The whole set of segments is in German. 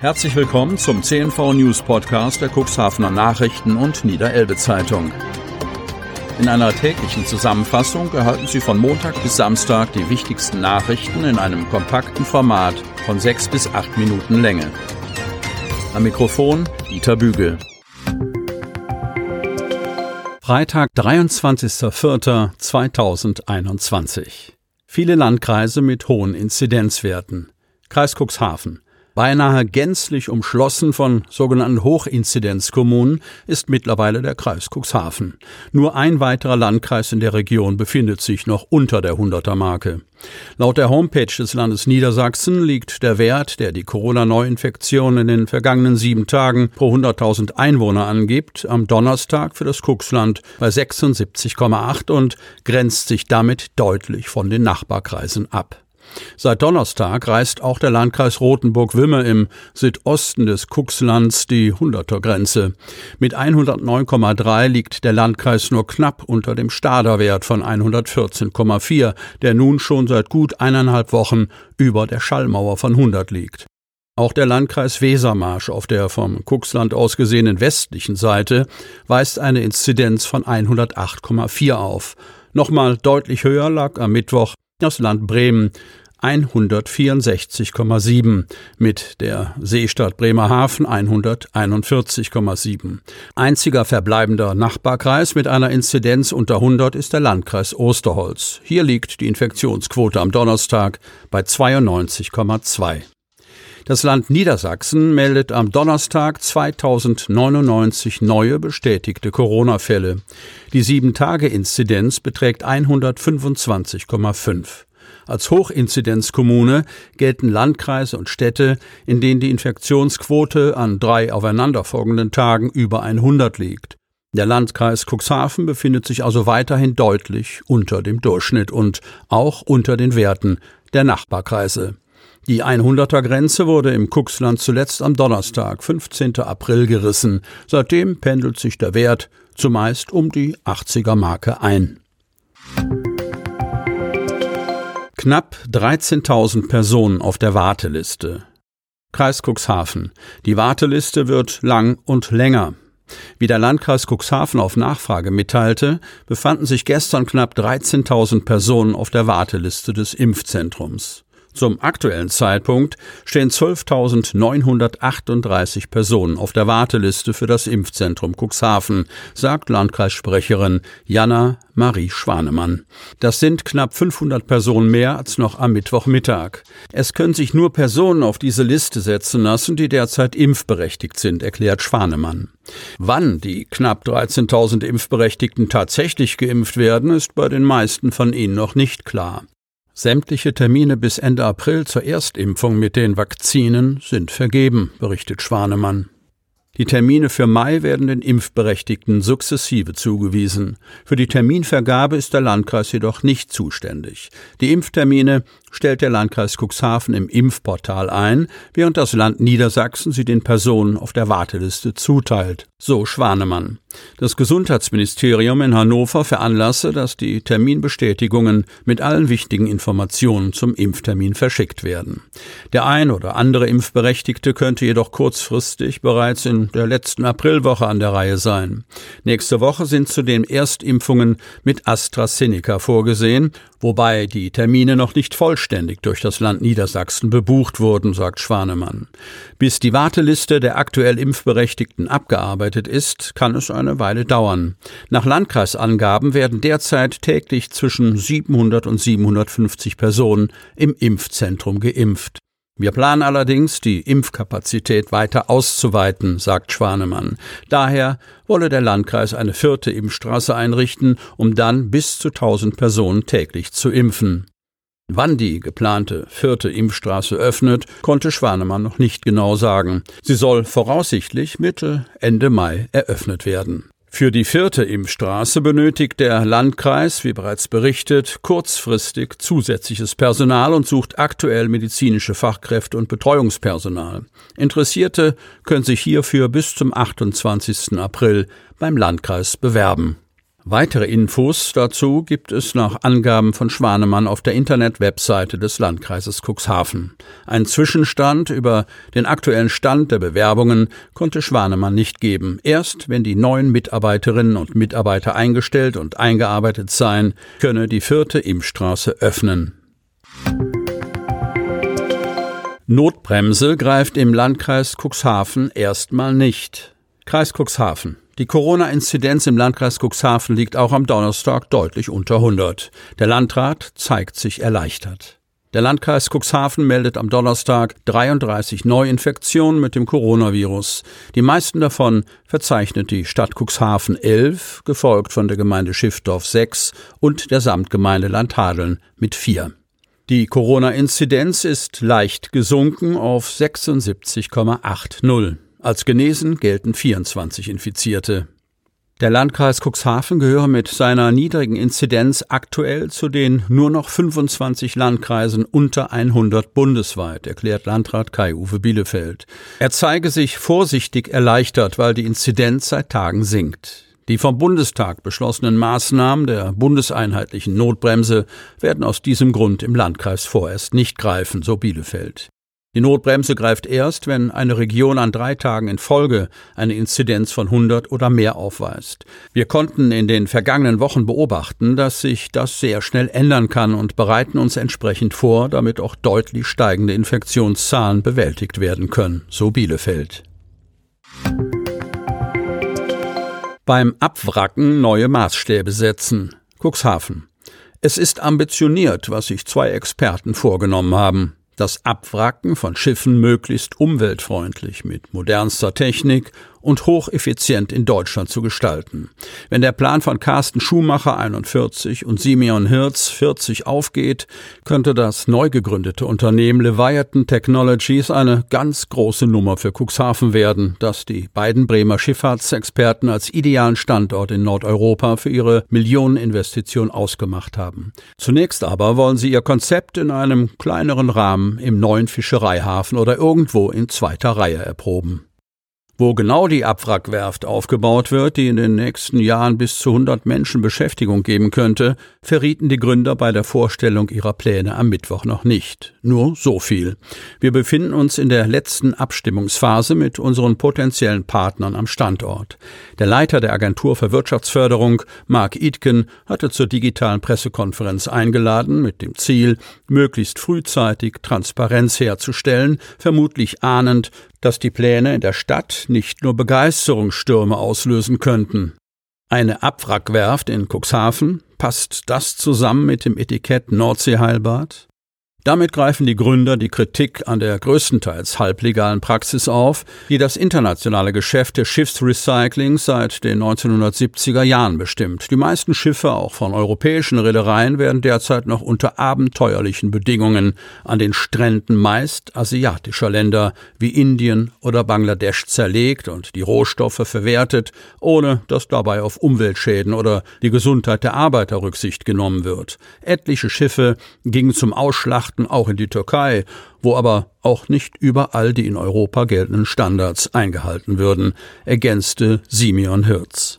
Herzlich willkommen zum CNV News Podcast der Cuxhavener Nachrichten und Niederelbe Zeitung. In einer täglichen Zusammenfassung erhalten Sie von Montag bis Samstag die wichtigsten Nachrichten in einem kompakten Format von sechs bis acht Minuten Länge. Am Mikrofon Dieter Bügel. Freitag, 23.04.2021. Viele Landkreise mit hohen Inzidenzwerten. Kreis Cuxhaven. Beinahe gänzlich umschlossen von sogenannten Hochinzidenzkommunen ist mittlerweile der Kreis Cuxhaven. Nur ein weiterer Landkreis in der Region befindet sich noch unter der 100er Marke. Laut der Homepage des Landes Niedersachsen liegt der Wert, der die Corona-Neuinfektion in den vergangenen sieben Tagen pro 100.000 Einwohner angibt, am Donnerstag für das Cuxland bei 76,8 und grenzt sich damit deutlich von den Nachbarkreisen ab. Seit Donnerstag reißt auch der Landkreis Rothenburg-Wümme im Südosten des Kuxlands die 100er-Grenze. Mit 109,3 liegt der Landkreis nur knapp unter dem Staderwert von 114,4, der nun schon seit gut eineinhalb Wochen über der Schallmauer von 100 liegt. Auch der Landkreis Wesermarsch auf der vom Kuxland aus gesehenen westlichen Seite weist eine Inzidenz von 108,4 auf. Nochmal deutlich höher lag am Mittwoch das Land Bremen 164,7 mit der Seestadt Bremerhaven 141,7. Einziger verbleibender Nachbarkreis mit einer Inzidenz unter 100 ist der Landkreis Osterholz. Hier liegt die Infektionsquote am Donnerstag bei 92,2. Das Land Niedersachsen meldet am Donnerstag 2099 neue bestätigte Corona-Fälle. Die 7-Tage-Inzidenz beträgt 125,5. Als Hochinzidenzkommune gelten Landkreise und Städte, in denen die Infektionsquote an drei aufeinanderfolgenden Tagen über 100 liegt. Der Landkreis Cuxhaven befindet sich also weiterhin deutlich unter dem Durchschnitt und auch unter den Werten der Nachbarkreise. Die 100er Grenze wurde im Cuxland zuletzt am Donnerstag, 15. April, gerissen. Seitdem pendelt sich der Wert zumeist um die 80er Marke ein. Knapp 13.000 Personen auf der Warteliste. Kreis Cuxhaven. Die Warteliste wird lang und länger. Wie der Landkreis Cuxhaven auf Nachfrage mitteilte, befanden sich gestern knapp 13.000 Personen auf der Warteliste des Impfzentrums. Zum aktuellen Zeitpunkt stehen 12.938 Personen auf der Warteliste für das Impfzentrum Cuxhaven, sagt Landkreissprecherin Jana Marie Schwanemann. Das sind knapp 500 Personen mehr als noch am Mittwochmittag. Es können sich nur Personen auf diese Liste setzen lassen, die derzeit impfberechtigt sind, erklärt Schwanemann. Wann die knapp 13.000 Impfberechtigten tatsächlich geimpft werden, ist bei den meisten von ihnen noch nicht klar. Sämtliche Termine bis Ende April zur Erstimpfung mit den Vakzinen sind vergeben, berichtet Schwanemann. Die Termine für Mai werden den Impfberechtigten sukzessive zugewiesen. Für die Terminvergabe ist der Landkreis jedoch nicht zuständig. Die Impftermine stellt der Landkreis Cuxhaven im Impfportal ein, während das Land Niedersachsen sie den Personen auf der Warteliste zuteilt. So Schwanemann. Das Gesundheitsministerium in Hannover veranlasse, dass die Terminbestätigungen mit allen wichtigen Informationen zum Impftermin verschickt werden. Der ein oder andere Impfberechtigte könnte jedoch kurzfristig bereits in der letzten Aprilwoche an der Reihe sein. Nächste Woche sind zudem Erstimpfungen mit AstraZeneca vorgesehen, wobei die Termine noch nicht vollständig durch das Land Niedersachsen bebucht wurden, sagt Schwanemann. Bis die Warteliste der aktuell Impfberechtigten abgearbeitet ist, kann es eine Weile dauern. Nach Landkreisangaben werden derzeit täglich zwischen 700 und 750 Personen im Impfzentrum geimpft. Wir planen allerdings, die Impfkapazität weiter auszuweiten, sagt Schwanemann. Daher wolle der Landkreis eine vierte Impfstraße einrichten, um dann bis zu 1000 Personen täglich zu impfen. Wann die geplante vierte Impfstraße öffnet, konnte Schwanemann noch nicht genau sagen. Sie soll voraussichtlich Mitte, Ende Mai eröffnet werden. Für die vierte Impfstraße benötigt der Landkreis, wie bereits berichtet, kurzfristig zusätzliches Personal und sucht aktuell medizinische Fachkräfte und Betreuungspersonal. Interessierte können sich hierfür bis zum 28. April beim Landkreis bewerben. Weitere Infos dazu gibt es nach Angaben von Schwanemann auf der Internet-Webseite des Landkreises Cuxhaven. Ein Zwischenstand über den aktuellen Stand der Bewerbungen konnte Schwanemann nicht geben. Erst wenn die neuen Mitarbeiterinnen und Mitarbeiter eingestellt und eingearbeitet seien, könne die vierte Impfstraße öffnen. Notbremse greift im Landkreis Cuxhaven erstmal nicht. Kreis Cuxhaven. Die Corona-Inzidenz im Landkreis Cuxhaven liegt auch am Donnerstag deutlich unter 100. Der Landrat zeigt sich erleichtert. Der Landkreis Cuxhaven meldet am Donnerstag 33 Neuinfektionen mit dem Coronavirus. Die meisten davon verzeichnet die Stadt Cuxhaven 11, gefolgt von der Gemeinde Schiffdorf 6 und der Samtgemeinde Landhadeln mit 4. Die Corona-Inzidenz ist leicht gesunken auf 76,80. Als genesen gelten 24 Infizierte. Der Landkreis Cuxhaven gehöre mit seiner niedrigen Inzidenz aktuell zu den nur noch 25 Landkreisen unter 100 bundesweit, erklärt Landrat Kai-Uwe Bielefeld. Er zeige sich vorsichtig erleichtert, weil die Inzidenz seit Tagen sinkt. Die vom Bundestag beschlossenen Maßnahmen der bundeseinheitlichen Notbremse werden aus diesem Grund im Landkreis vorerst nicht greifen, so Bielefeld. Die Notbremse greift erst, wenn eine Region an drei Tagen in Folge eine Inzidenz von 100 oder mehr aufweist. Wir konnten in den vergangenen Wochen beobachten, dass sich das sehr schnell ändern kann und bereiten uns entsprechend vor, damit auch deutlich steigende Infektionszahlen bewältigt werden können, so Bielefeld. Beim Abwracken neue Maßstäbe setzen. Cuxhaven. Es ist ambitioniert, was sich zwei Experten vorgenommen haben das Abwracken von Schiffen möglichst umweltfreundlich mit modernster Technik und hocheffizient in Deutschland zu gestalten. Wenn der Plan von Carsten Schumacher 41 und Simeon Hirz 40 aufgeht, könnte das neu gegründete Unternehmen Leviathan Technologies eine ganz große Nummer für Cuxhaven werden, das die beiden Bremer Schifffahrtsexperten als idealen Standort in Nordeuropa für ihre Millioneninvestition ausgemacht haben. Zunächst aber wollen sie ihr Konzept in einem kleineren Rahmen im neuen Fischereihafen oder irgendwo in zweiter Reihe erproben. Wo genau die Abwrackwerft aufgebaut wird, die in den nächsten Jahren bis zu 100 Menschen Beschäftigung geben könnte, verrieten die Gründer bei der Vorstellung ihrer Pläne am Mittwoch noch nicht. Nur so viel. Wir befinden uns in der letzten Abstimmungsphase mit unseren potenziellen Partnern am Standort. Der Leiter der Agentur für Wirtschaftsförderung, Mark Itken, hatte zur digitalen Pressekonferenz eingeladen mit dem Ziel, möglichst frühzeitig Transparenz herzustellen, vermutlich ahnend, dass die Pläne in der Stadt nicht nur Begeisterungsstürme auslösen könnten. Eine Abwrackwerft in Cuxhaven, passt das zusammen mit dem Etikett Nordseeheilbad? Damit greifen die Gründer die Kritik an der größtenteils halblegalen Praxis auf, die das internationale Geschäft des Schiffsrecyclings seit den 1970er Jahren bestimmt. Die meisten Schiffe, auch von europäischen Reedereien, werden derzeit noch unter abenteuerlichen Bedingungen an den Stränden meist asiatischer Länder wie Indien oder Bangladesch zerlegt und die Rohstoffe verwertet, ohne dass dabei auf Umweltschäden oder die Gesundheit der Arbeiter Rücksicht genommen wird. Etliche Schiffe gingen zum Ausschlachten Weihnachten auch in die Türkei, wo aber auch nicht überall die in Europa geltenden Standards eingehalten würden, ergänzte Simeon Hirz.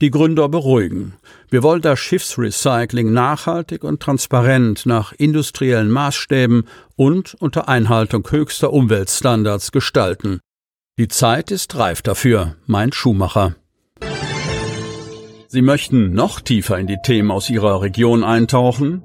Die Gründer beruhigen. Wir wollen das Schiffsrecycling nachhaltig und transparent nach industriellen Maßstäben und unter Einhaltung höchster Umweltstandards gestalten. Die Zeit ist reif dafür, meint Schumacher. Sie möchten noch tiefer in die Themen aus Ihrer Region eintauchen?